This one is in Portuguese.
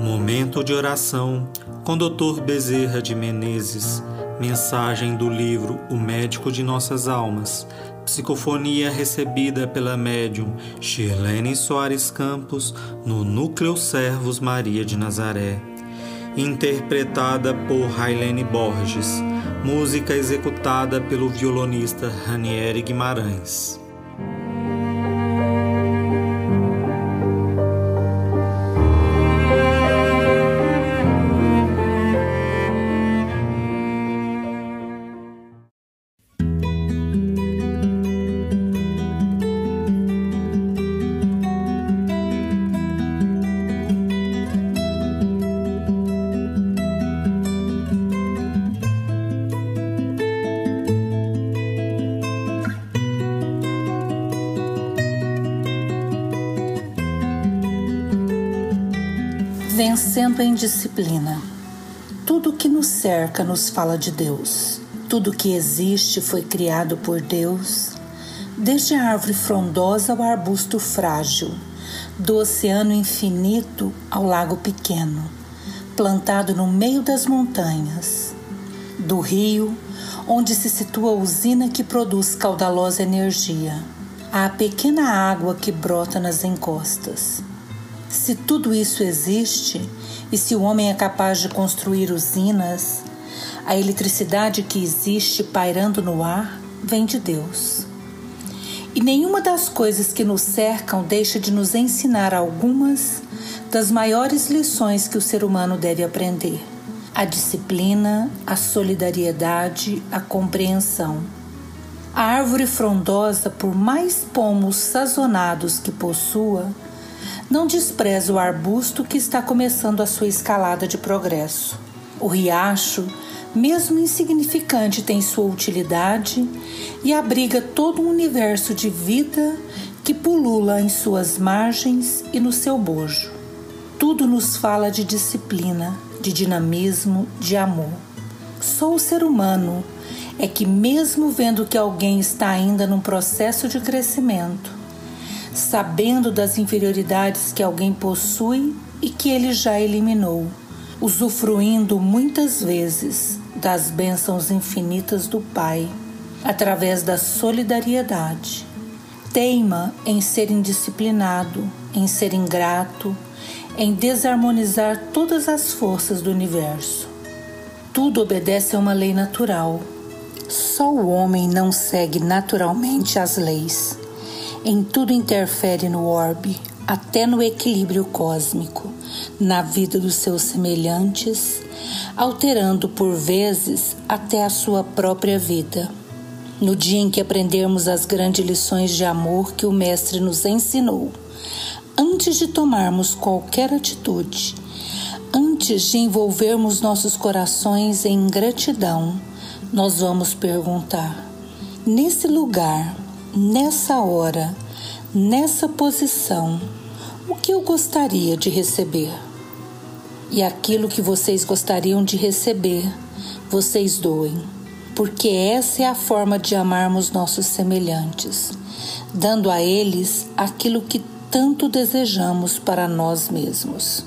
Momento de oração com Dr. Bezerra de Menezes. Mensagem do livro O Médico de Nossas Almas. Psicofonia recebida pela médium Shirlene Soares Campos no Núcleo Servos Maria de Nazaré. Interpretada por Railene Borges. Música executada pelo violonista Ranieri Guimarães. Vencendo a indisciplina. Tudo que nos cerca nos fala de Deus. Tudo que existe foi criado por Deus, desde a árvore frondosa ao arbusto frágil, do oceano infinito ao lago pequeno, plantado no meio das montanhas, do rio, onde se situa a usina que produz caudalosa energia, à pequena água que brota nas encostas se tudo isso existe e se o homem é capaz de construir usinas, a eletricidade que existe pairando no ar vem de Deus. E nenhuma das coisas que nos cercam deixa de nos ensinar algumas das maiores lições que o ser humano deve aprender: a disciplina, a solidariedade, a compreensão. A árvore frondosa, por mais pomos sazonados que possua, não despreza o arbusto que está começando a sua escalada de progresso. O riacho, mesmo insignificante, tem sua utilidade e abriga todo um universo de vida que pulula em suas margens e no seu bojo. Tudo nos fala de disciplina, de dinamismo, de amor. Só o ser humano é que, mesmo vendo que alguém está ainda num processo de crescimento, sabendo das inferioridades que alguém possui e que ele já eliminou, usufruindo muitas vezes das bênçãos infinitas do Pai, através da solidariedade. Teima em ser indisciplinado, em ser ingrato, em desarmonizar todas as forças do universo. Tudo obedece a uma lei natural. Só o homem não segue naturalmente as leis em tudo interfere no orbe, até no equilíbrio cósmico, na vida dos seus semelhantes, alterando por vezes até a sua própria vida. No dia em que aprendermos as grandes lições de amor que o Mestre nos ensinou, antes de tomarmos qualquer atitude, antes de envolvermos nossos corações em gratidão, nós vamos perguntar: nesse lugar, nessa hora, nessa posição, o que eu gostaria de receber? E aquilo que vocês gostariam de receber, vocês doem, porque essa é a forma de amarmos nossos semelhantes, dando a eles aquilo que tanto desejamos para nós mesmos.